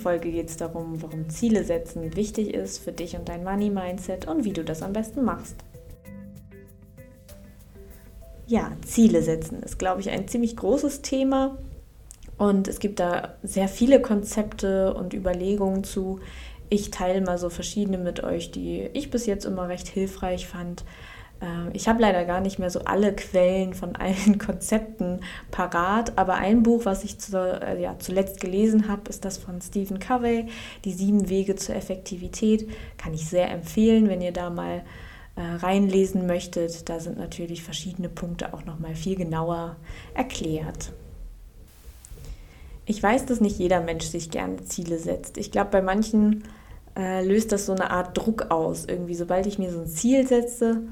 Folge geht es darum, warum Ziele setzen wichtig ist für dich und dein Money-Mindset und wie du das am besten machst. Ja, Ziele setzen ist, glaube ich, ein ziemlich großes Thema und es gibt da sehr viele Konzepte und Überlegungen zu. Ich teile mal so verschiedene mit euch, die ich bis jetzt immer recht hilfreich fand. Ähm, ich habe leider gar nicht mehr so alle Quellen von allen Konzepten parat, aber ein Buch, was ich zu, äh, ja, zuletzt gelesen habe, ist das von Stephen Covey, Die sieben Wege zur Effektivität. Kann ich sehr empfehlen, wenn ihr da mal äh, reinlesen möchtet. Da sind natürlich verschiedene Punkte auch nochmal viel genauer erklärt. Ich weiß, dass nicht jeder Mensch sich gerne Ziele setzt. Ich glaube, bei manchen äh, löst das so eine Art Druck aus. Irgendwie, sobald ich mir so ein Ziel setze,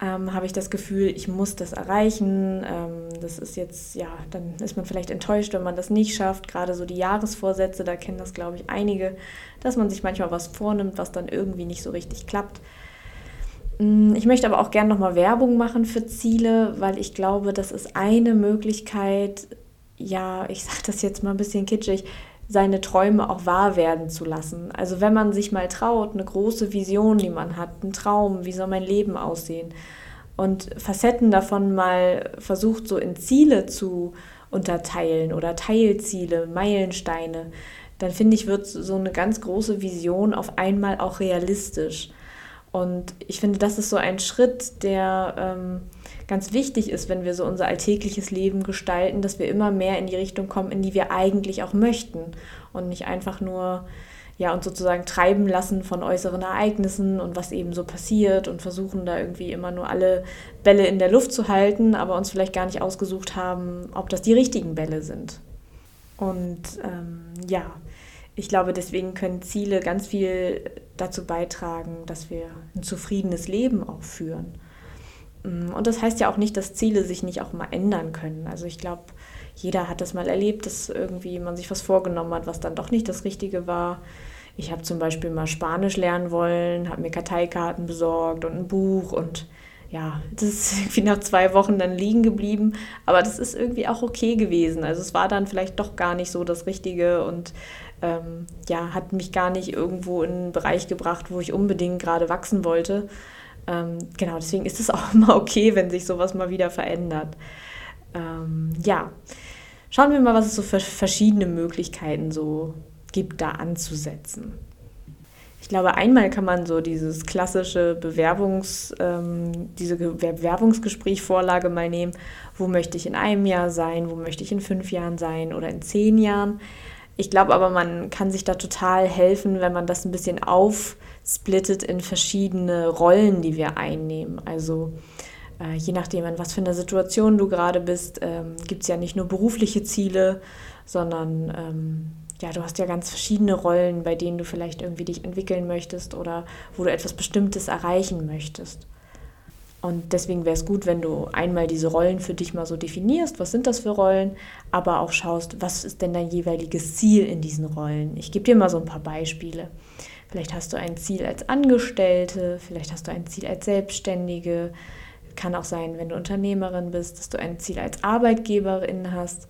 ähm, habe ich das Gefühl, ich muss das erreichen. Ähm, das ist jetzt, ja, dann ist man vielleicht enttäuscht, wenn man das nicht schafft. Gerade so die Jahresvorsätze, da kennen das, glaube ich, einige, dass man sich manchmal was vornimmt, was dann irgendwie nicht so richtig klappt. Mm, ich möchte aber auch gerne nochmal Werbung machen für Ziele, weil ich glaube, das ist eine Möglichkeit, ja, ich sage das jetzt mal ein bisschen kitschig, seine Träume auch wahr werden zu lassen. Also wenn man sich mal traut, eine große Vision, die man hat, einen Traum, wie soll mein Leben aussehen und Facetten davon mal versucht so in Ziele zu unterteilen oder Teilziele, Meilensteine, dann finde ich, wird so eine ganz große Vision auf einmal auch realistisch. Und ich finde, das ist so ein Schritt, der ähm, ganz wichtig ist, wenn wir so unser alltägliches Leben gestalten, dass wir immer mehr in die Richtung kommen, in die wir eigentlich auch möchten und nicht einfach nur ja uns sozusagen treiben lassen von äußeren Ereignissen und was eben so passiert und versuchen da irgendwie immer nur alle Bälle in der Luft zu halten, aber uns vielleicht gar nicht ausgesucht haben, ob das die richtigen Bälle sind. Und ähm, ja, ich glaube, deswegen können Ziele ganz viel dazu beitragen, dass wir ein zufriedenes Leben auch führen. Mm, und das heißt ja auch nicht, dass Ziele sich nicht auch mal ändern können. Also ich glaube, jeder hat das mal erlebt, dass irgendwie man sich was vorgenommen hat, was dann doch nicht das Richtige war. Ich habe zum Beispiel mal Spanisch lernen wollen, habe mir Karteikarten besorgt und ein Buch und ja, das ist irgendwie nach zwei Wochen dann liegen geblieben. Aber das ist irgendwie auch okay gewesen. Also es war dann vielleicht doch gar nicht so das Richtige und ähm, ja, hat mich gar nicht irgendwo in einen Bereich gebracht, wo ich unbedingt gerade wachsen wollte. Ähm, genau, deswegen ist es auch immer okay, wenn sich sowas mal wieder verändert. Ähm, ja, schauen wir mal, was es so für verschiedene Möglichkeiten so gibt, da anzusetzen. Ich glaube, einmal kann man so dieses klassische Bewerbungs, ähm, diese Bewerbungsgesprächvorlage mal nehmen. Wo möchte ich in einem Jahr sein? Wo möchte ich in fünf Jahren sein oder in zehn Jahren? Ich glaube aber, man kann sich da total helfen, wenn man das ein bisschen aufsplittet in verschiedene Rollen, die wir einnehmen. Also äh, je nachdem, in was für einer Situation du gerade bist, ähm, gibt es ja nicht nur berufliche Ziele, sondern ähm, ja, du hast ja ganz verschiedene Rollen, bei denen du vielleicht irgendwie dich entwickeln möchtest oder wo du etwas Bestimmtes erreichen möchtest. Und deswegen wäre es gut, wenn du einmal diese Rollen für dich mal so definierst, was sind das für Rollen, aber auch schaust, was ist denn dein jeweiliges Ziel in diesen Rollen. Ich gebe dir mal so ein paar Beispiele. Vielleicht hast du ein Ziel als Angestellte, vielleicht hast du ein Ziel als Selbstständige. Kann auch sein, wenn du Unternehmerin bist, dass du ein Ziel als Arbeitgeberin hast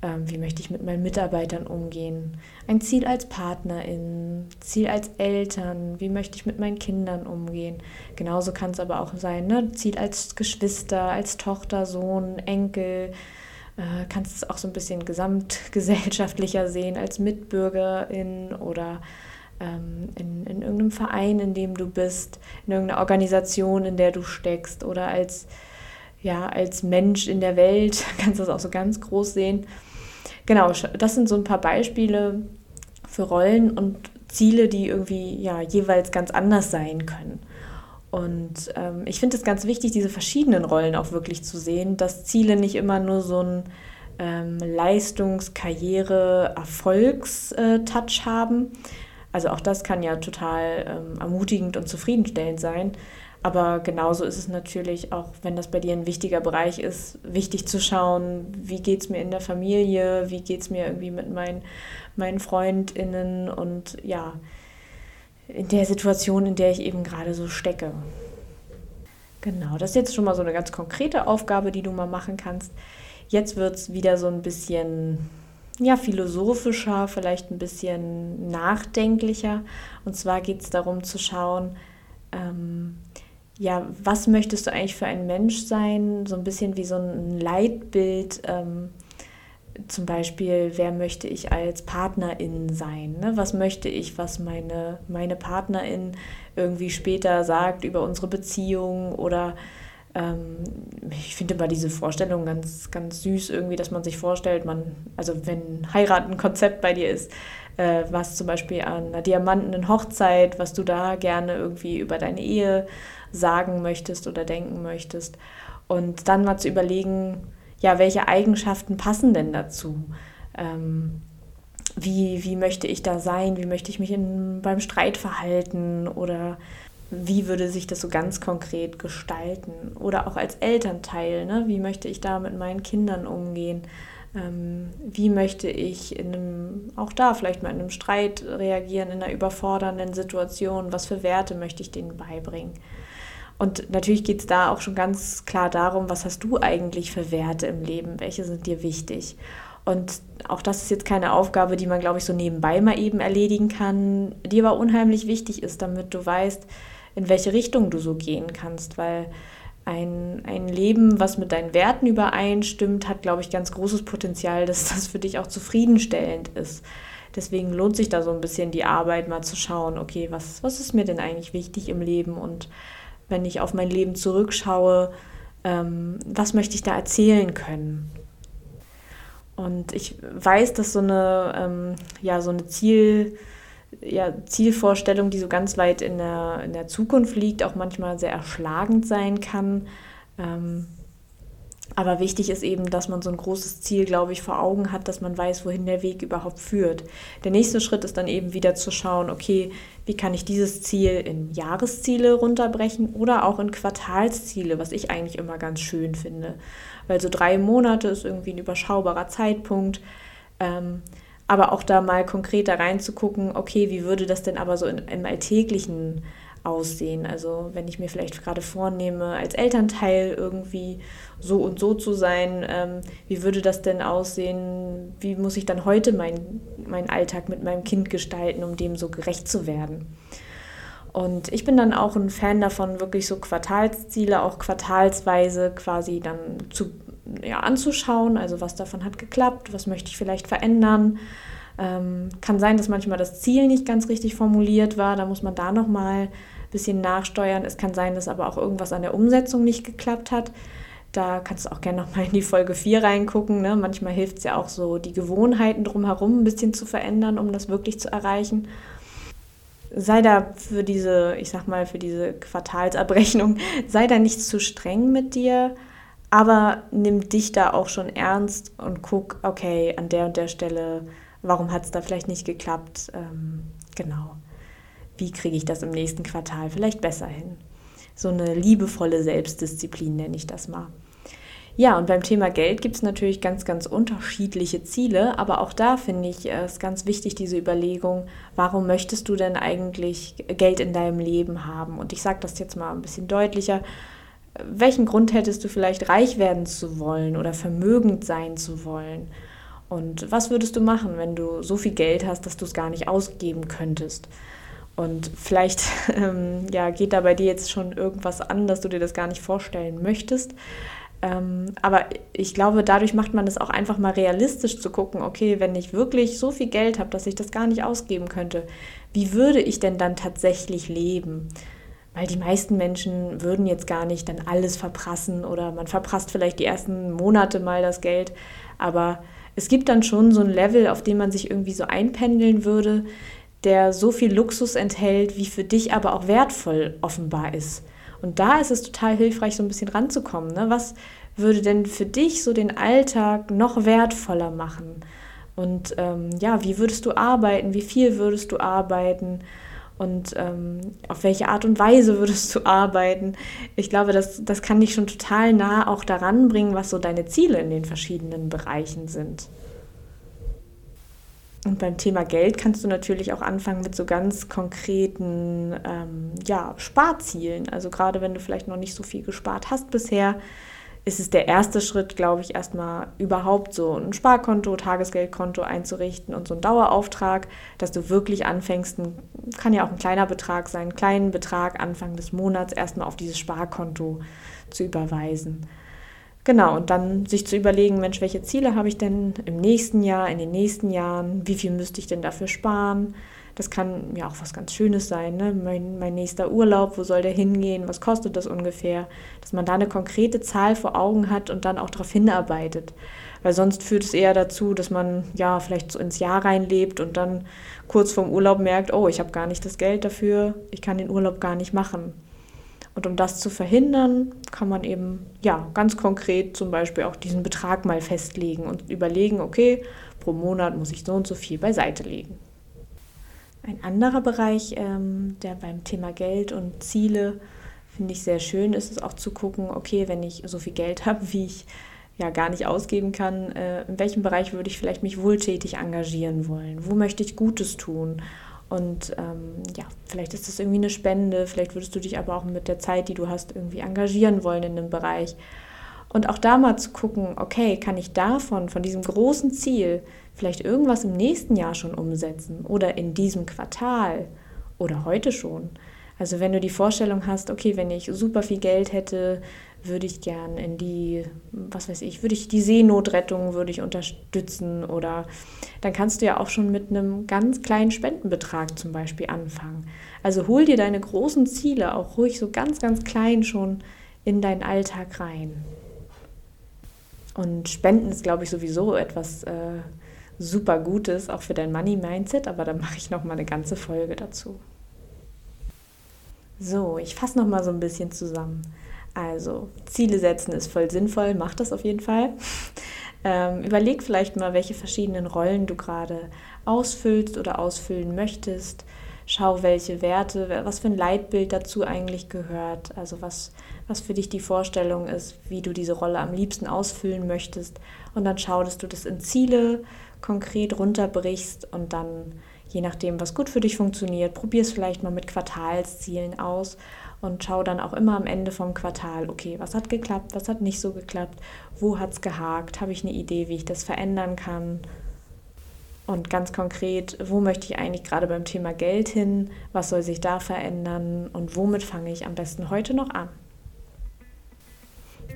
wie möchte ich mit meinen Mitarbeitern umgehen, ein Ziel als Partnerin, Ziel als Eltern, wie möchte ich mit meinen Kindern umgehen. Genauso kann es aber auch sein, ne? Ziel als Geschwister, als Tochter, Sohn, Enkel. Äh, kannst es auch so ein bisschen gesamtgesellschaftlicher sehen als Mitbürgerin oder ähm, in, in irgendeinem Verein, in dem du bist, in irgendeiner Organisation, in der du steckst oder als ja, als Mensch in der Welt, kannst du das auch so ganz groß sehen. Genau, das sind so ein paar Beispiele für Rollen und Ziele, die irgendwie ja jeweils ganz anders sein können. Und ähm, ich finde es ganz wichtig, diese verschiedenen Rollen auch wirklich zu sehen, dass Ziele nicht immer nur so ein ähm, Leistungs-, Karriere-, Erfolgstouch haben. Also auch das kann ja total ähm, ermutigend und zufriedenstellend sein. Aber genauso ist es natürlich auch, wenn das bei dir ein wichtiger Bereich ist, wichtig zu schauen, wie geht es mir in der Familie, wie geht es mir irgendwie mit meinen, meinen FreundInnen und ja, in der Situation, in der ich eben gerade so stecke. Genau, das ist jetzt schon mal so eine ganz konkrete Aufgabe, die du mal machen kannst. Jetzt wird es wieder so ein bisschen ja, philosophischer, vielleicht ein bisschen nachdenklicher. Und zwar geht es darum zu schauen, ähm, ja, was möchtest du eigentlich für ein Mensch sein? So ein bisschen wie so ein Leitbild. Ähm, zum Beispiel, wer möchte ich als Partnerin sein? Ne? Was möchte ich, was meine, meine Partnerin irgendwie später sagt über unsere Beziehung oder ich finde immer diese Vorstellung ganz, ganz süß irgendwie, dass man sich vorstellt, man, also wenn heiraten ein Konzept bei dir ist, äh, was zum Beispiel an einer diamantenen Hochzeit, was du da gerne irgendwie über deine Ehe sagen möchtest oder denken möchtest. Und dann mal zu überlegen, ja, welche Eigenschaften passen denn dazu? Ähm, wie, wie möchte ich da sein? Wie möchte ich mich in, beim Streit verhalten? Oder wie würde sich das so ganz konkret gestalten? Oder auch als Elternteil, ne? wie möchte ich da mit meinen Kindern umgehen? Ähm, wie möchte ich in einem, auch da vielleicht mal in einem Streit reagieren, in einer überfordernden Situation? Was für Werte möchte ich denen beibringen? Und natürlich geht es da auch schon ganz klar darum, was hast du eigentlich für Werte im Leben? Welche sind dir wichtig? Und auch das ist jetzt keine Aufgabe, die man, glaube ich, so nebenbei mal eben erledigen kann, die aber unheimlich wichtig ist, damit du weißt, in welche Richtung du so gehen kannst, weil ein, ein Leben, was mit deinen Werten übereinstimmt, hat, glaube ich, ganz großes Potenzial, dass das für dich auch zufriedenstellend ist. Deswegen lohnt sich da so ein bisschen die Arbeit, mal zu schauen, okay, was, was ist mir denn eigentlich wichtig im Leben und wenn ich auf mein Leben zurückschaue, ähm, was möchte ich da erzählen können? Und ich weiß, dass so eine, ähm, ja, so eine Ziel, ja, Zielvorstellung, die so ganz weit in der, in der Zukunft liegt, auch manchmal sehr erschlagend sein kann. Ähm, aber wichtig ist eben, dass man so ein großes Ziel, glaube ich, vor Augen hat, dass man weiß, wohin der Weg überhaupt führt. Der nächste Schritt ist dann eben wieder zu schauen, okay, wie kann ich dieses Ziel in Jahresziele runterbrechen oder auch in Quartalsziele, was ich eigentlich immer ganz schön finde. Weil so drei Monate ist irgendwie ein überschaubarer Zeitpunkt. Ähm, aber auch da mal konkreter reinzugucken, okay, wie würde das denn aber so in, im Alltäglichen aussehen? Also wenn ich mir vielleicht gerade vornehme, als Elternteil irgendwie so und so zu sein, ähm, wie würde das denn aussehen? Wie muss ich dann heute meinen mein Alltag mit meinem Kind gestalten, um dem so gerecht zu werden? Und ich bin dann auch ein Fan davon, wirklich so Quartalsziele auch quartalsweise quasi dann zu ja, anzuschauen, also was davon hat geklappt, was möchte ich vielleicht verändern. Ähm, kann sein, dass manchmal das Ziel nicht ganz richtig formuliert war, da muss man da nochmal ein bisschen nachsteuern. Es kann sein, dass aber auch irgendwas an der Umsetzung nicht geklappt hat. Da kannst du auch gerne nochmal in die Folge 4 reingucken. Ne? Manchmal hilft es ja auch so, die Gewohnheiten drumherum ein bisschen zu verändern, um das wirklich zu erreichen. Sei da für diese, ich sag mal, für diese Quartalsabrechnung, sei da nicht zu streng mit dir aber nimm dich da auch schon ernst und guck, okay, an der und der Stelle, warum hat es da vielleicht nicht geklappt? Ähm, genau. Wie kriege ich das im nächsten Quartal vielleicht besser hin? So eine liebevolle Selbstdisziplin nenne ich das mal. Ja, und beim Thema Geld gibt es natürlich ganz, ganz unterschiedliche Ziele, aber auch da finde ich es ganz wichtig, diese Überlegung, warum möchtest du denn eigentlich Geld in deinem Leben haben? Und ich sage das jetzt mal ein bisschen deutlicher welchen Grund hättest du vielleicht reich werden zu wollen oder vermögend sein zu wollen? Und was würdest du machen, wenn du so viel Geld hast, dass du es gar nicht ausgeben könntest? Und vielleicht ähm, ja, geht da bei dir jetzt schon irgendwas an, dass du dir das gar nicht vorstellen möchtest. Ähm, aber ich glaube, dadurch macht man es auch einfach mal realistisch zu gucken, okay, wenn ich wirklich so viel Geld habe, dass ich das gar nicht ausgeben könnte, wie würde ich denn dann tatsächlich leben? Weil die meisten Menschen würden jetzt gar nicht dann alles verprassen oder man verprasst vielleicht die ersten Monate mal das Geld, aber es gibt dann schon so ein Level, auf dem man sich irgendwie so einpendeln würde, der so viel Luxus enthält, wie für dich aber auch wertvoll offenbar ist. Und da ist es total hilfreich, so ein bisschen ranzukommen. Ne? Was würde denn für dich so den Alltag noch wertvoller machen? Und ähm, ja, wie würdest du arbeiten? Wie viel würdest du arbeiten? Und ähm, auf welche Art und Weise würdest du arbeiten. Ich glaube, das, das kann dich schon total nah auch daran bringen, was so deine Ziele in den verschiedenen Bereichen sind. Und beim Thema Geld kannst du natürlich auch anfangen mit so ganz konkreten ähm, ja, Sparzielen. Also gerade wenn du vielleicht noch nicht so viel gespart hast bisher, ist es der erste Schritt, glaube ich, erstmal überhaupt so ein Sparkonto, Tagesgeldkonto einzurichten und so einen Dauerauftrag, dass du wirklich anfängst, ein, kann ja auch ein kleiner Betrag sein, einen kleinen Betrag Anfang des Monats erstmal auf dieses Sparkonto zu überweisen. Genau, und dann sich zu überlegen, Mensch, welche Ziele habe ich denn im nächsten Jahr, in den nächsten Jahren, wie viel müsste ich denn dafür sparen? Das kann ja auch was ganz Schönes sein. Ne? Mein, mein nächster Urlaub, wo soll der hingehen? Was kostet das ungefähr? Dass man da eine konkrete Zahl vor Augen hat und dann auch darauf hinarbeitet. Weil sonst führt es eher dazu, dass man ja vielleicht so ins Jahr reinlebt und dann kurz vorm Urlaub merkt, oh, ich habe gar nicht das Geld dafür, ich kann den Urlaub gar nicht machen. Und um das zu verhindern, kann man eben ja ganz konkret zum Beispiel auch diesen Betrag mal festlegen und überlegen, okay, pro Monat muss ich so und so viel beiseite legen. Ein anderer Bereich, ähm, der beim Thema Geld und Ziele finde ich sehr schön ist, es auch zu gucken, okay, wenn ich so viel Geld habe, wie ich ja gar nicht ausgeben kann, äh, in welchem Bereich würde ich vielleicht mich wohltätig engagieren wollen? Wo möchte ich Gutes tun? Und ähm, ja, vielleicht ist das irgendwie eine Spende, vielleicht würdest du dich aber auch mit der Zeit, die du hast, irgendwie engagieren wollen in einem Bereich. Und auch da mal zu gucken, okay, kann ich davon, von diesem großen Ziel, vielleicht irgendwas im nächsten Jahr schon umsetzen oder in diesem Quartal oder heute schon. Also wenn du die Vorstellung hast, okay, wenn ich super viel Geld hätte, würde ich gern in die, was weiß ich, würde ich die Seenotrettung würde ich unterstützen oder dann kannst du ja auch schon mit einem ganz kleinen Spendenbetrag zum Beispiel anfangen. Also hol dir deine großen Ziele auch ruhig so ganz, ganz klein schon in deinen Alltag rein. Und Spenden ist, glaube ich, sowieso etwas äh, super Gutes, auch für dein Money-Mindset, aber da mache ich noch mal eine ganze Folge dazu. So, ich fasse noch mal so ein bisschen zusammen. Also, Ziele setzen ist voll sinnvoll, mach das auf jeden Fall. Ähm, überleg vielleicht mal, welche verschiedenen Rollen du gerade ausfüllst oder ausfüllen möchtest. Schau, welche Werte, was für ein Leitbild dazu eigentlich gehört. Also was, was für dich die Vorstellung ist, wie du diese Rolle am liebsten ausfüllen möchtest. Und dann schau, dass du das in Ziele konkret runterbrichst und dann, je nachdem, was gut für dich funktioniert, probier es vielleicht mal mit Quartalszielen aus und schau dann auch immer am Ende vom Quartal, okay, was hat geklappt, was hat nicht so geklappt, wo hat es gehakt, habe ich eine Idee, wie ich das verändern kann. Und ganz konkret, wo möchte ich eigentlich gerade beim Thema Geld hin, was soll sich da verändern und womit fange ich am besten heute noch an.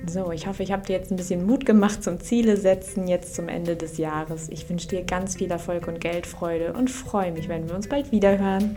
So, ich hoffe, ich habe dir jetzt ein bisschen Mut gemacht zum Ziele setzen, jetzt zum Ende des Jahres. Ich wünsche dir ganz viel Erfolg und Geldfreude und freue mich, wenn wir uns bald wieder hören.